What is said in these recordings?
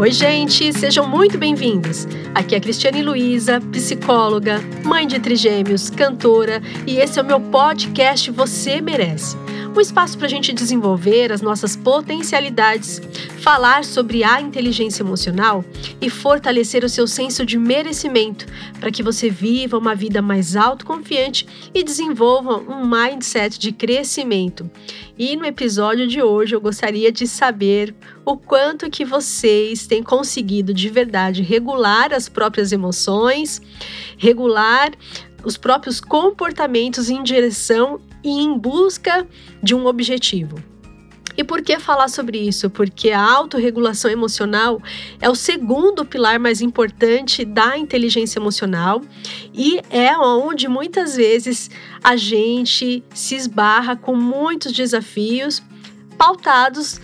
Oi, gente, sejam muito bem-vindos. Aqui é Cristiane Luiza, psicóloga, mãe de trigêmeos, cantora, e esse é o meu podcast Você Merece um espaço para a gente desenvolver as nossas potencialidades, falar sobre a inteligência emocional e fortalecer o seu senso de merecimento para que você viva uma vida mais autoconfiante e desenvolva um mindset de crescimento. E no episódio de hoje eu gostaria de saber o quanto que vocês têm conseguido de verdade regular as próprias emoções, regular os próprios comportamentos em direção e em busca de um objetivo. E por que falar sobre isso? Porque a autorregulação emocional é o segundo pilar mais importante da inteligência emocional e é onde muitas vezes a gente se esbarra com muitos desafios pautados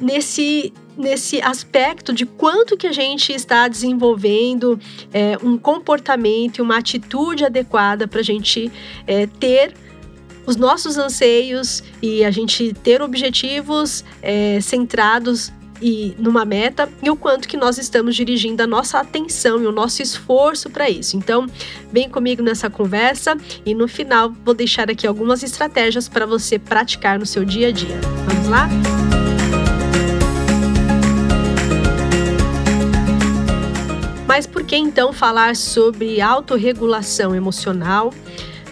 nesse nesse aspecto de quanto que a gente está desenvolvendo é, um comportamento e uma atitude adequada para a gente é, ter os nossos anseios e a gente ter objetivos é, centrados e numa meta e o quanto que nós estamos dirigindo a nossa atenção e o nosso esforço para isso. Então, vem comigo nessa conversa e no final vou deixar aqui algumas estratégias para você praticar no seu dia a dia. Vamos lá? Mas por que então falar sobre autorregulação emocional?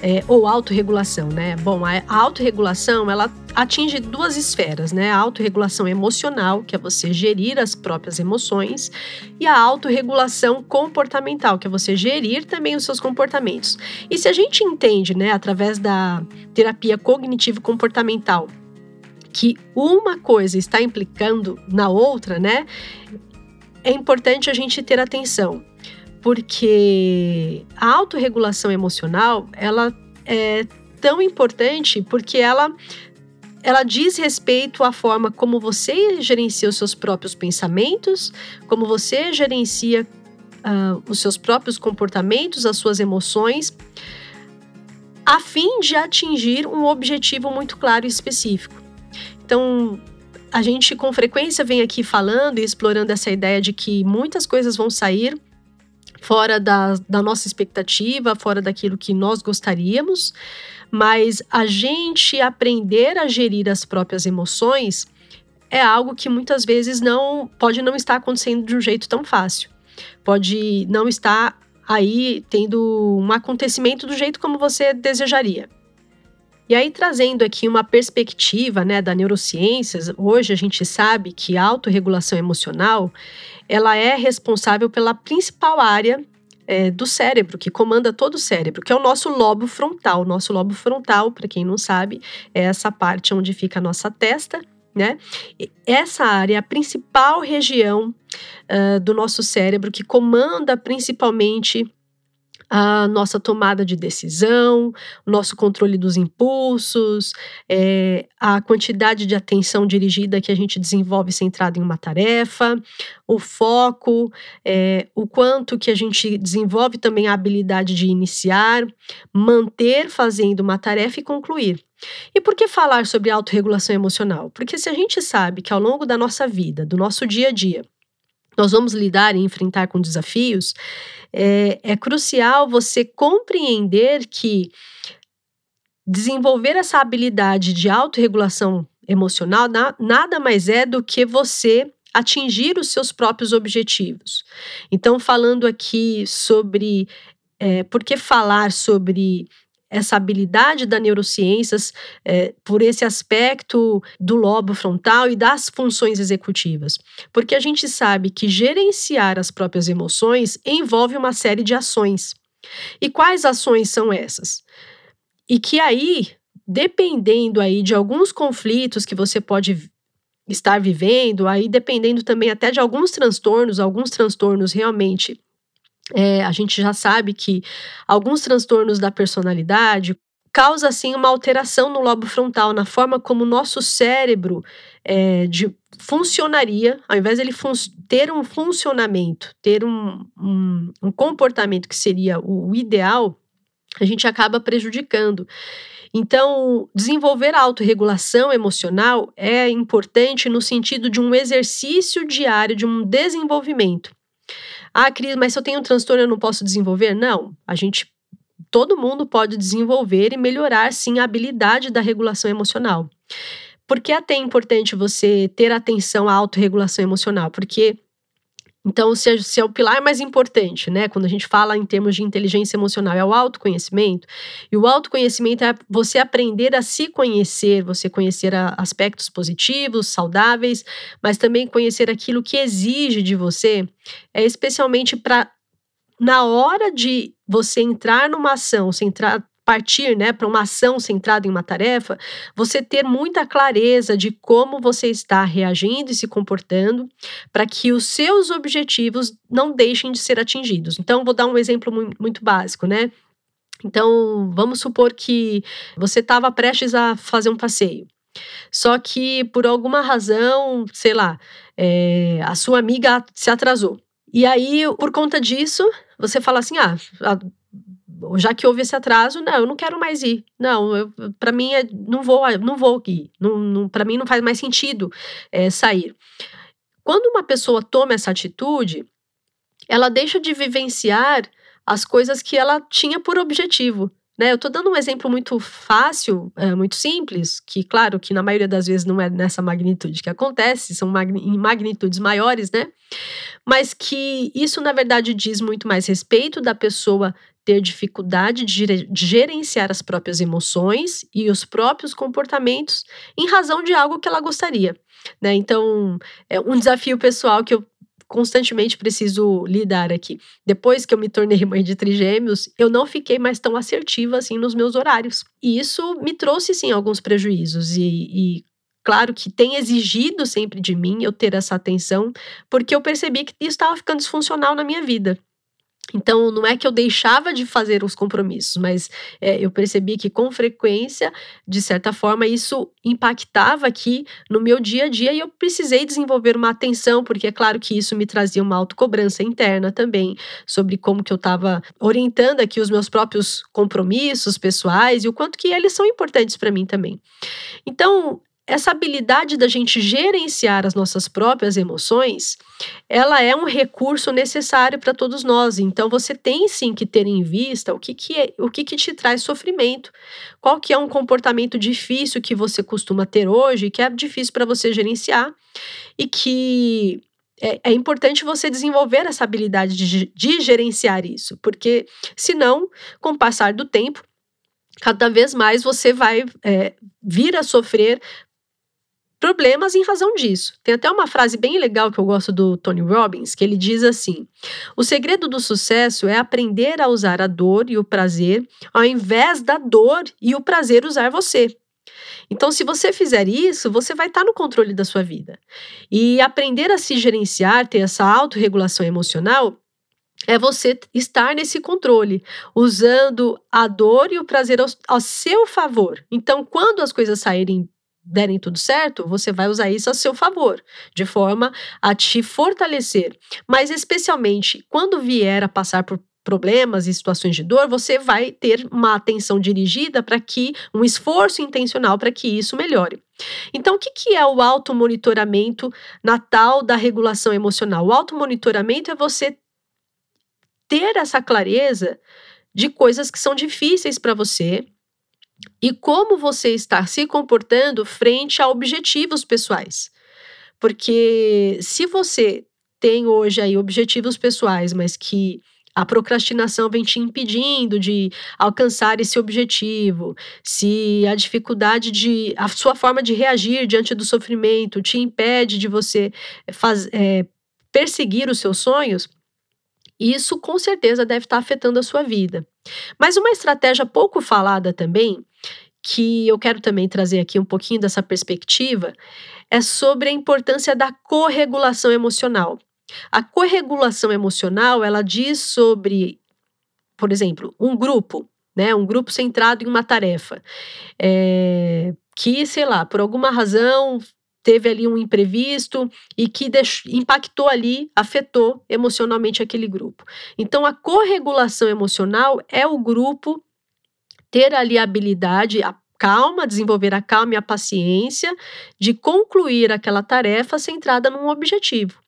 É, ou autorregulação, né? Bom, a autorregulação, ela atinge duas esferas, né? A autorregulação emocional, que é você gerir as próprias emoções, e a autorregulação comportamental, que é você gerir também os seus comportamentos. E se a gente entende, né, através da terapia cognitivo-comportamental, que uma coisa está implicando na outra, né? É importante a gente ter atenção porque a autorregulação emocional, ela é tão importante porque ela ela diz respeito à forma como você gerencia os seus próprios pensamentos, como você gerencia uh, os seus próprios comportamentos, as suas emoções, a fim de atingir um objetivo muito claro e específico. Então, a gente com frequência vem aqui falando e explorando essa ideia de que muitas coisas vão sair fora da, da nossa expectativa, fora daquilo que nós gostaríamos, mas a gente aprender a gerir as próprias emoções é algo que muitas vezes não pode não estar acontecendo de um jeito tão fácil. Pode não estar aí tendo um acontecimento do jeito como você desejaria. E aí, trazendo aqui uma perspectiva né, da neurociências, hoje a gente sabe que a autorregulação emocional ela é responsável pela principal área é, do cérebro, que comanda todo o cérebro, que é o nosso lobo frontal. O nosso lobo frontal, para quem não sabe, é essa parte onde fica a nossa testa, né? Essa área é a principal região uh, do nosso cérebro que comanda principalmente a nossa tomada de decisão, o nosso controle dos impulsos, é, a quantidade de atenção dirigida que a gente desenvolve centrada em uma tarefa, o foco, é, o quanto que a gente desenvolve também a habilidade de iniciar, manter fazendo uma tarefa e concluir. E por que falar sobre autorregulação emocional? Porque se a gente sabe que ao longo da nossa vida, do nosso dia a dia, nós vamos lidar e enfrentar com desafios, é, é crucial você compreender que desenvolver essa habilidade de autorregulação emocional na, nada mais é do que você atingir os seus próprios objetivos. Então, falando aqui sobre é, por que falar sobre essa habilidade da neurociências é, por esse aspecto do lobo frontal e das funções executivas. Porque a gente sabe que gerenciar as próprias emoções envolve uma série de ações. E quais ações são essas? E que aí, dependendo aí de alguns conflitos que você pode estar vivendo, aí dependendo também até de alguns transtornos, alguns transtornos realmente é, a gente já sabe que alguns transtornos da personalidade causa assim uma alteração no lobo frontal, na forma como o nosso cérebro é, de, funcionaria, ao invés de ele fun ter um funcionamento, ter um, um, um, comportamento que seria o, o ideal, a gente acaba prejudicando. Então, desenvolver a autorregulação emocional é importante no sentido de um exercício diário, de um desenvolvimento. Ah, Cris, mas se eu tenho um transtorno eu não posso desenvolver? Não, a gente, todo mundo pode desenvolver e melhorar sim a habilidade da regulação emocional. Por que é até importante você ter atenção à autorregulação emocional? Porque então, se é, se é, o pilar mais importante, né? Quando a gente fala em termos de inteligência emocional, é o autoconhecimento. E o autoconhecimento é você aprender a se conhecer, você conhecer a, aspectos positivos, saudáveis, mas também conhecer aquilo que exige de você, é especialmente para na hora de você entrar numa ação, você entrar, partir né, para uma ação centrada em uma tarefa, você ter muita clareza de como você está reagindo e se comportando para que os seus objetivos não deixem de ser atingidos. Então, vou dar um exemplo muito básico, né? Então, vamos supor que você estava prestes a fazer um passeio. Só que, por alguma razão, sei lá, é, a sua amiga se atrasou. E aí, por conta disso, você fala assim: ah, já que houve esse atraso, não, eu não quero mais ir. Não, para mim é, não vou, não vou ir. Não, não para mim não faz mais sentido é, sair. Quando uma pessoa toma essa atitude, ela deixa de vivenciar as coisas que ela tinha por objetivo. Né? Eu estou dando um exemplo muito fácil, é, muito simples, que, claro, que na maioria das vezes não é nessa magnitude que acontece, são em magnitudes maiores, né? Mas que isso, na verdade, diz muito mais respeito da pessoa ter dificuldade de gerenciar as próprias emoções e os próprios comportamentos em razão de algo que ela gostaria. Né? Então, é um desafio pessoal que eu constantemente preciso lidar aqui. Depois que eu me tornei mãe de trigêmeos, eu não fiquei mais tão assertiva assim nos meus horários. E isso me trouxe sim alguns prejuízos e, e claro que tem exigido sempre de mim eu ter essa atenção, porque eu percebi que isso estava ficando disfuncional na minha vida. Então, não é que eu deixava de fazer os compromissos, mas é, eu percebi que com frequência, de certa forma, isso impactava aqui no meu dia a dia e eu precisei desenvolver uma atenção, porque é claro que isso me trazia uma autocobrança interna também sobre como que eu estava orientando aqui os meus próprios compromissos pessoais e o quanto que eles são importantes para mim também. Então, essa habilidade da gente gerenciar as nossas próprias emoções, ela é um recurso necessário para todos nós. Então você tem sim que ter em vista o que, que é, o que, que te traz sofrimento, qual que é um comportamento difícil que você costuma ter hoje, que é difícil para você gerenciar e que é, é, importante você desenvolver essa habilidade de, de gerenciar isso, porque senão, com o passar do tempo, cada vez mais você vai é, vir a sofrer problemas em razão disso. Tem até uma frase bem legal que eu gosto do Tony Robbins, que ele diz assim: O segredo do sucesso é aprender a usar a dor e o prazer, ao invés da dor e o prazer usar você. Então, se você fizer isso, você vai estar no controle da sua vida. E aprender a se gerenciar, ter essa autorregulação emocional, é você estar nesse controle, usando a dor e o prazer ao, ao, seu favor. Então, quando as coisas saírem derem tudo certo, você vai usar isso a seu favor, de forma a te fortalecer. Mas especialmente quando vier a passar por problemas e situações de dor, você vai ter uma atenção dirigida para que um esforço intencional para que isso melhore. Então, o que, que é o automonitoramento na tal da regulação emocional? O automonitoramento é você ter essa clareza de coisas que são difíceis para você, e como você está se comportando frente a objetivos pessoais. Porque se você tem hoje aí objetivos pessoais, mas que a procrastinação vem te impedindo de alcançar esse objetivo, se a dificuldade de. a sua forma de reagir diante do sofrimento te impede de você faz, é, perseguir os seus sonhos, isso com certeza deve estar afetando a sua vida. Mas uma estratégia pouco falada também, que eu quero também trazer aqui um pouquinho dessa perspectiva, é sobre a importância da corregulação emocional. A corregulação emocional, ela diz sobre, por exemplo, um grupo, né, um grupo centrado em uma tarefa, é, que, sei lá, por alguma razão teve ali um imprevisto e que impactou ali, afetou emocionalmente aquele grupo. Então, a corregulação emocional é o grupo ter ali a habilidade, a calma, desenvolver a calma e a paciência de concluir aquela tarefa centrada num objetivo.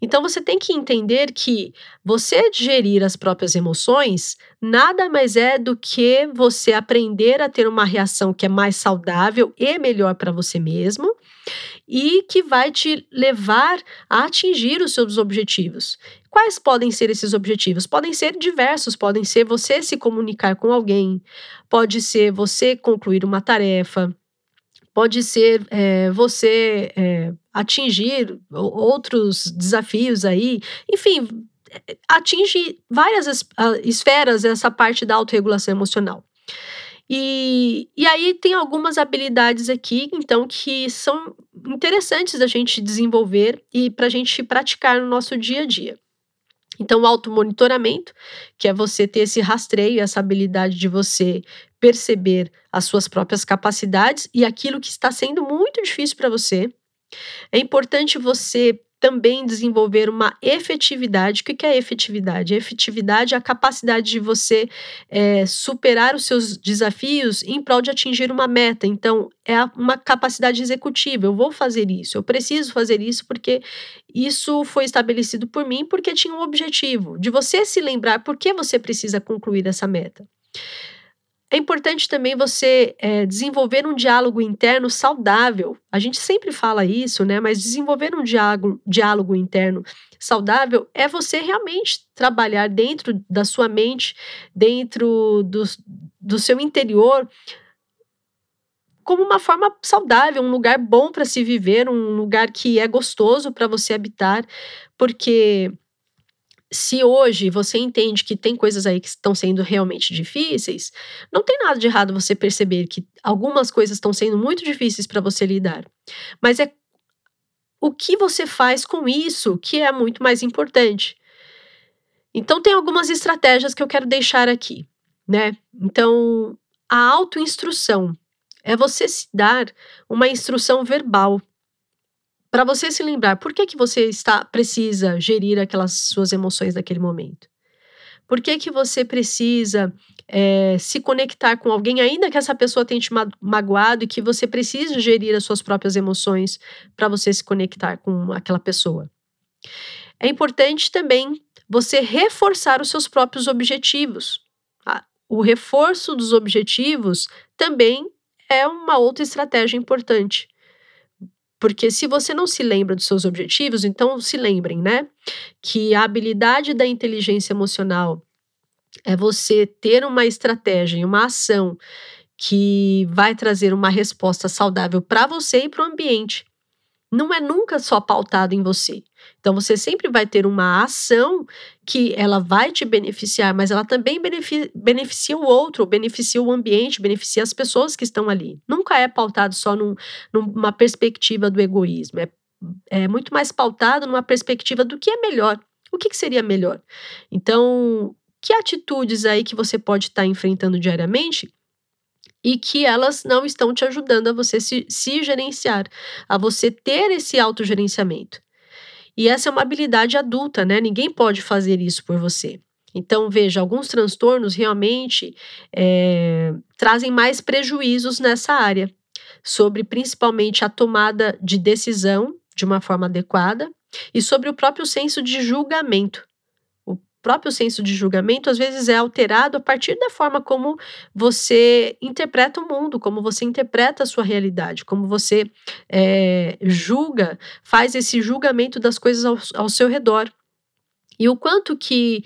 Então você tem que entender que você gerir as próprias emoções nada mais é do que você aprender a ter uma reação que é mais saudável e melhor para você mesmo e que vai te levar a atingir os seus objetivos. Quais podem ser esses objetivos? Podem ser diversos, podem ser você se comunicar com alguém, pode ser você concluir uma tarefa, pode ser é, você é, atingir outros desafios aí, enfim, atinge várias esferas essa parte da autorregulação emocional. E, e aí tem algumas habilidades aqui, então, que são interessantes da gente desenvolver e para a gente praticar no nosso dia a dia. Então, o automonitoramento, que é você ter esse rastreio, essa habilidade de você perceber as suas próprias capacidades e aquilo que está sendo muito difícil para você. É importante você também desenvolver uma efetividade. O que é efetividade? Efetividade é a capacidade de você é, superar os seus desafios em prol de atingir uma meta. Então, é uma capacidade executiva. Eu vou fazer isso, eu preciso fazer isso porque isso foi estabelecido por mim, porque tinha um objetivo de você se lembrar por que você precisa concluir essa meta. É importante também você é, desenvolver um diálogo interno saudável. A gente sempre fala isso, né? Mas desenvolver um diálogo, diálogo interno saudável é você realmente trabalhar dentro da sua mente, dentro do, do seu interior, como uma forma saudável, um lugar bom para se viver, um lugar que é gostoso para você habitar, porque se hoje você entende que tem coisas aí que estão sendo realmente difíceis, não tem nada de errado você perceber que algumas coisas estão sendo muito difíceis para você lidar. Mas é o que você faz com isso que é muito mais importante. Então tem algumas estratégias que eu quero deixar aqui, né? Então, a autoinstrução é você se dar uma instrução verbal para você se lembrar por que, que você está precisa gerir aquelas suas emoções naquele momento. Por que, que você precisa é, se conectar com alguém, ainda que essa pessoa tenha te magoado, e que você precisa gerir as suas próprias emoções para você se conectar com aquela pessoa. É importante também você reforçar os seus próprios objetivos. O reforço dos objetivos também é uma outra estratégia importante. Porque se você não se lembra dos seus objetivos, então se lembrem, né? Que a habilidade da inteligência emocional é você ter uma estratégia uma ação que vai trazer uma resposta saudável para você e para o ambiente não é nunca só pautado em você. Então você sempre vai ter uma ação que ela vai te beneficiar, mas ela também beneficia, o outro, beneficia o ambiente, beneficia as pessoas que estão ali. Nunca é pautado só num, numa perspectiva do egoísmo, é, é muito mais pautado numa perspectiva do que é melhor. O que, que seria melhor? Então, que atitudes aí que você pode estar tá enfrentando diariamente e que elas não estão te ajudando a você se, se gerenciar, a você ter esse autogerenciamento. E essa é uma habilidade adulta, né? Ninguém pode fazer isso por você. Então, veja, alguns transtornos realmente é, trazem mais prejuízos nessa área, sobre principalmente a tomada de decisão de uma forma adequada e sobre o próprio senso de julgamento próprio senso de julgamento às vezes é alterado a partir da forma como você interpreta o mundo, como você interpreta a sua realidade, como você é, julga, faz esse julgamento das coisas ao, ao seu redor. E o quanto que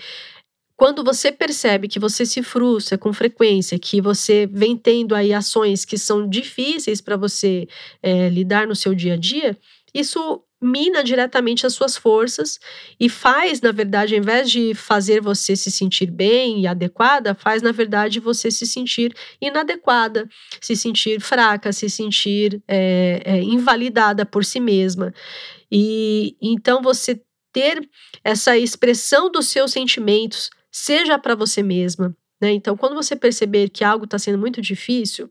quando você percebe que você se frustra com frequência, que você vem tendo aí ações que são difíceis para você é, lidar no seu dia a dia, isso mina diretamente as suas forças e faz, na verdade, ao invés de fazer você se sentir bem e adequada, faz, na verdade, você se sentir inadequada, se sentir fraca, se sentir é, é, invalidada por si mesma. E então você ter essa expressão dos seus sentimentos, seja para você mesma. Né? Então, quando você perceber que algo está sendo muito difícil,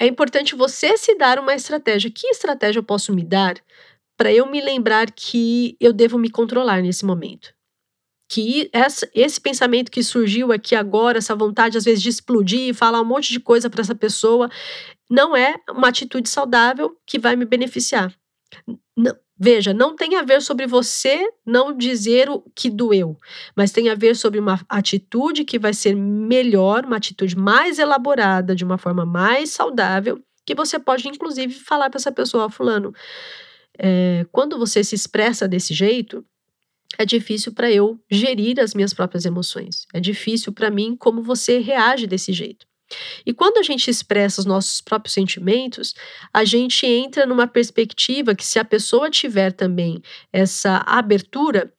é importante você se dar uma estratégia. Que estratégia eu posso me dar para eu me lembrar que eu devo me controlar nesse momento? que essa, esse pensamento que surgiu aqui agora, essa vontade às vezes de explodir e falar um monte de coisa para essa pessoa, não é uma atitude saudável que vai me beneficiar. Não, veja, não tem a ver sobre você não dizer o que doeu, mas tem a ver sobre uma atitude que vai ser melhor, uma atitude mais elaborada, de uma forma mais saudável, que você pode inclusive falar para essa pessoa, fulano, é, quando você se expressa desse jeito, é difícil para eu gerir as minhas próprias emoções. É difícil para mim como você reage desse jeito. E quando a gente expressa os nossos próprios sentimentos, a gente entra numa perspectiva que, se a pessoa tiver também essa abertura,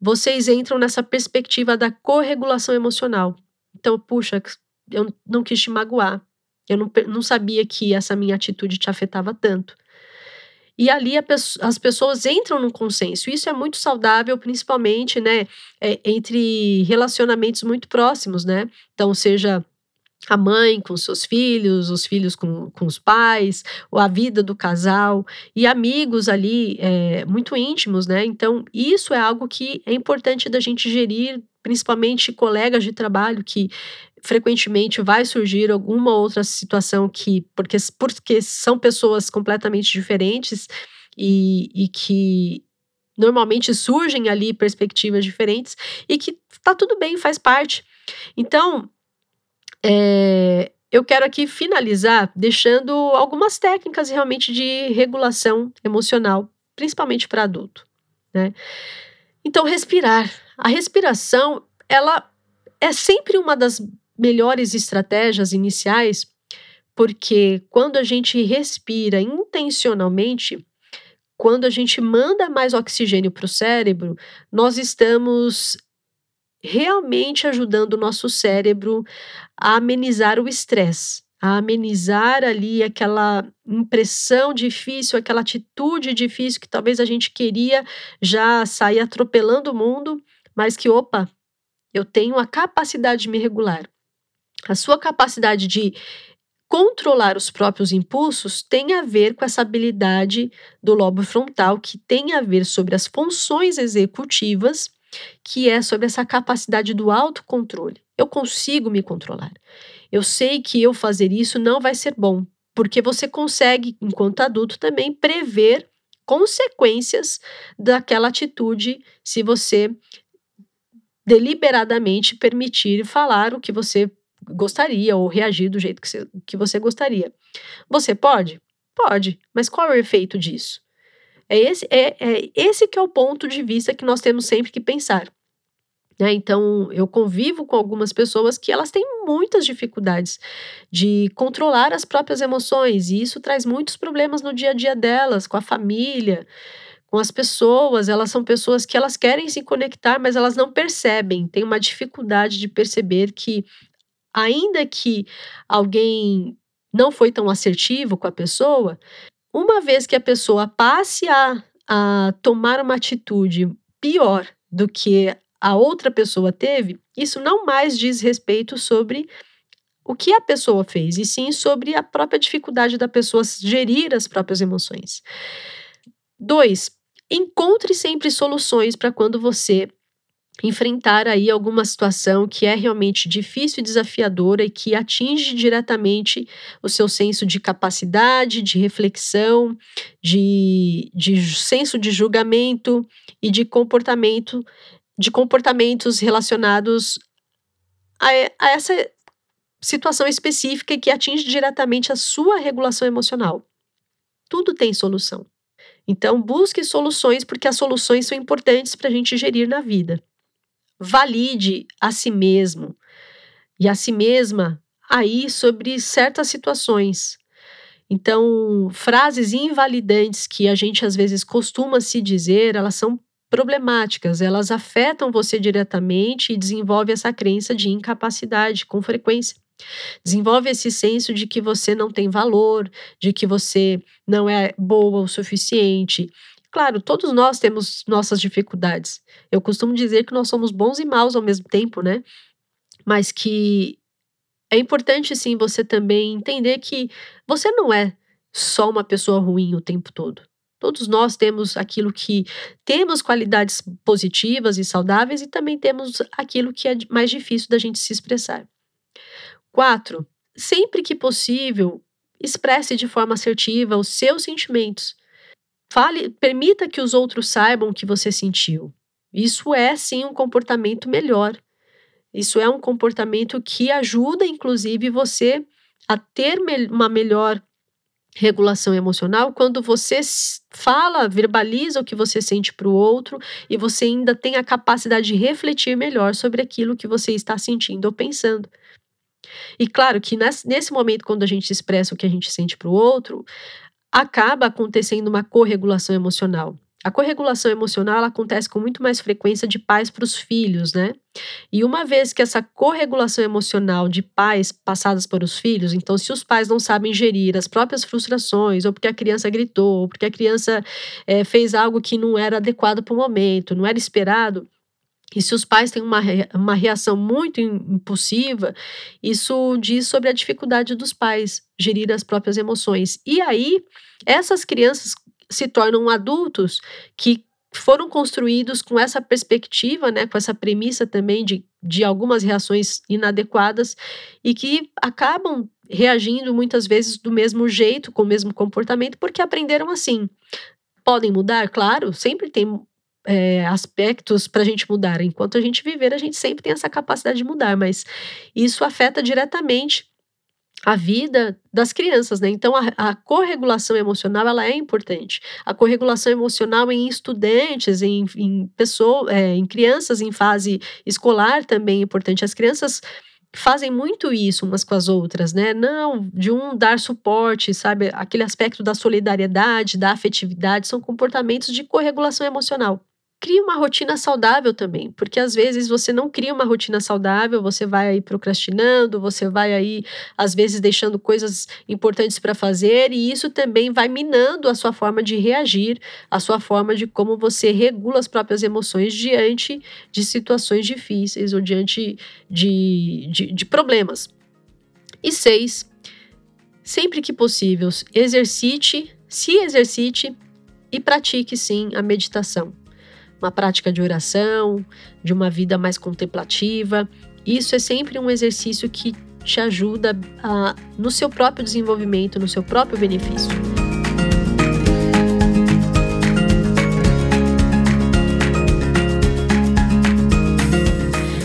vocês entram nessa perspectiva da corregulação emocional. Então, puxa, eu não quis te magoar. Eu não, não sabia que essa minha atitude te afetava tanto. E ali as pessoas entram num consenso. Isso é muito saudável, principalmente, né, é, entre relacionamentos muito próximos, né? Então, seja a mãe com seus filhos, os filhos com, com os pais, a vida do casal, e amigos ali é, muito íntimos, né? Então, isso é algo que é importante da gente gerir, principalmente colegas de trabalho que frequentemente vai surgir alguma outra situação que, porque, porque são pessoas completamente diferentes e, e que normalmente surgem ali perspectivas diferentes e que tá tudo bem, faz parte. Então, é, eu quero aqui finalizar deixando algumas técnicas realmente de regulação emocional, principalmente para adulto. Né? Então, respirar. A respiração, ela é sempre uma das melhores estratégias iniciais, porque quando a gente respira intencionalmente, quando a gente manda mais oxigênio para o cérebro, nós estamos realmente ajudando o nosso cérebro a amenizar o estresse, a amenizar ali aquela impressão difícil, aquela atitude difícil que talvez a gente queria já sair atropelando o mundo, mas que, opa, eu tenho a capacidade de me regular. A sua capacidade de controlar os próprios impulsos tem a ver com essa habilidade do lobo frontal, que tem a ver sobre as funções executivas, que é sobre essa capacidade do autocontrole. Eu consigo me controlar. Eu sei que eu fazer isso não vai ser bom, porque você consegue, enquanto adulto, também prever consequências daquela atitude se você deliberadamente permitir falar o que você gostaria ou reagir do jeito que você, que você gostaria. Você pode? Pode, mas qual é o efeito disso? É esse, é, é esse que é o ponto de vista que nós temos sempre que pensar. Né? Então, eu convivo com algumas pessoas que elas têm muitas dificuldades de controlar as próprias emoções, e isso traz muitos problemas no dia a dia delas, com a família, com as pessoas. Elas são pessoas que elas querem se conectar, mas elas não percebem, têm uma dificuldade de perceber que ainda que alguém não foi tão assertivo com a pessoa, uma vez que a pessoa passe a, a tomar uma atitude pior do que a outra pessoa teve, isso não mais diz respeito sobre o que a pessoa fez, e sim sobre a própria dificuldade da pessoa gerir as próprias emoções. Dois, encontre sempre soluções para quando você enfrentar aí alguma situação que é realmente difícil e desafiadora e que atinge diretamente o seu senso de capacidade, de reflexão, de, de senso de julgamento e de comportamento, de comportamentos relacionados a, a essa situação específica que atinge diretamente a sua regulação emocional. Tudo tem solução. Então, busque soluções, porque as soluções são importantes para a gente gerir na vida valide a si mesmo e a si mesma aí sobre certas situações. Então, frases invalidantes que a gente às vezes costuma se dizer, elas são problemáticas, elas afetam você diretamente e desenvolve essa crença de incapacidade com frequência. Desenvolve esse senso de que você não tem valor, de que você não é boa o suficiente, Claro, todos nós temos nossas dificuldades. Eu costumo dizer que nós somos bons e maus ao mesmo tempo, né? Mas que é importante, sim, você também entender que você não é só uma pessoa ruim o tempo todo. Todos nós temos aquilo que temos qualidades positivas e saudáveis e também temos aquilo que é mais difícil da gente se expressar. Quatro, sempre que possível, expresse de forma assertiva os seus sentimentos. Fale, permita que os outros saibam o que você sentiu. Isso é sim um comportamento melhor. Isso é um comportamento que ajuda, inclusive, você a ter uma melhor regulação emocional quando você fala, verbaliza o que você sente para o outro e você ainda tem a capacidade de refletir melhor sobre aquilo que você está sentindo ou pensando. E claro que nesse momento, quando a gente expressa o que a gente sente para o outro, acaba acontecendo uma corregulação emocional. A corregulação emocional acontece com muito mais frequência de pais para os filhos, né? E uma vez que essa corregulação emocional de pais passadas para os filhos, então se os pais não sabem gerir as próprias frustrações, ou porque a criança gritou, ou porque a criança é, fez algo que não era adequado para o momento, não era esperado, e se os pais têm uma, uma reação muito impulsiva, isso diz sobre a dificuldade dos pais gerir as próprias emoções. E aí, essas crianças se tornam adultos que foram construídos com essa perspectiva, né, com essa premissa também de, de algumas reações inadequadas e que acabam reagindo muitas vezes do mesmo jeito, com o mesmo comportamento, porque aprenderam assim. Podem mudar? Claro, sempre tem é, aspectos para a gente mudar. Enquanto a gente viver, a gente sempre tem essa capacidade de mudar, mas isso afeta diretamente a vida das crianças, né? Então a, a corregulação emocional ela é importante. A corregulação emocional em estudantes, em, em pessoas, é, em crianças em fase escolar também é importante. As crianças fazem muito isso umas com as outras, né? Não, de um dar suporte, sabe? Aquele aspecto da solidariedade, da afetividade, são comportamentos de corregulação emocional crie uma rotina saudável também, porque às vezes você não cria uma rotina saudável, você vai aí procrastinando, você vai aí às vezes deixando coisas importantes para fazer e isso também vai minando a sua forma de reagir, a sua forma de como você regula as próprias emoções diante de situações difíceis ou diante de, de, de problemas. E seis, sempre que possível, exercite, se exercite e pratique sim a meditação uma prática de oração, de uma vida mais contemplativa. Isso é sempre um exercício que te ajuda a, no seu próprio desenvolvimento, no seu próprio benefício.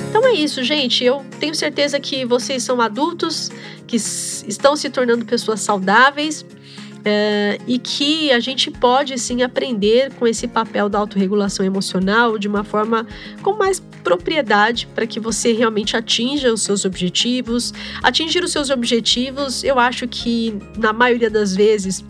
Então é isso, gente. Eu tenho certeza que vocês são adultos que estão se tornando pessoas saudáveis é, e que a gente pode sim aprender com esse papel da autorregulação emocional de uma forma com mais propriedade para que você realmente atinja os seus objetivos. Atingir os seus objetivos, eu acho que na maioria das vezes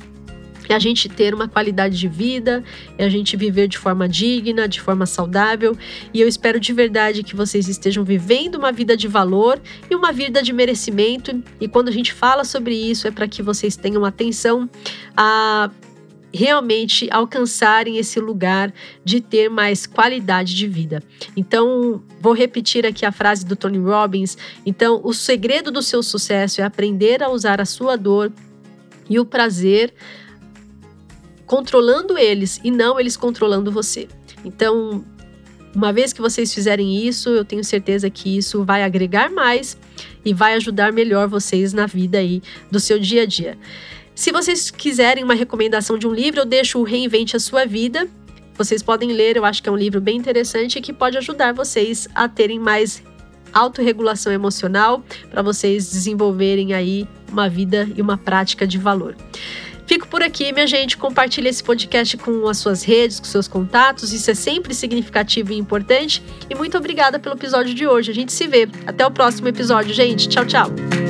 é a gente ter uma qualidade de vida, é a gente viver de forma digna, de forma saudável. E eu espero de verdade que vocês estejam vivendo uma vida de valor e uma vida de merecimento. E quando a gente fala sobre isso, é para que vocês tenham atenção a realmente alcançarem esse lugar de ter mais qualidade de vida. Então, vou repetir aqui a frase do Tony Robbins. Então, o segredo do seu sucesso é aprender a usar a sua dor e o prazer controlando eles e não eles controlando você. Então, uma vez que vocês fizerem isso, eu tenho certeza que isso vai agregar mais e vai ajudar melhor vocês na vida aí do seu dia a dia. Se vocês quiserem uma recomendação de um livro, eu deixo o Reinvente a Sua Vida. Vocês podem ler, eu acho que é um livro bem interessante que pode ajudar vocês a terem mais autorregulação emocional para vocês desenvolverem aí uma vida e uma prática de valor. Fico por aqui, minha gente. Compartilhe esse podcast com as suas redes, com seus contatos. Isso é sempre significativo e importante. E muito obrigada pelo episódio de hoje. A gente se vê. Até o próximo episódio, gente. Tchau, tchau.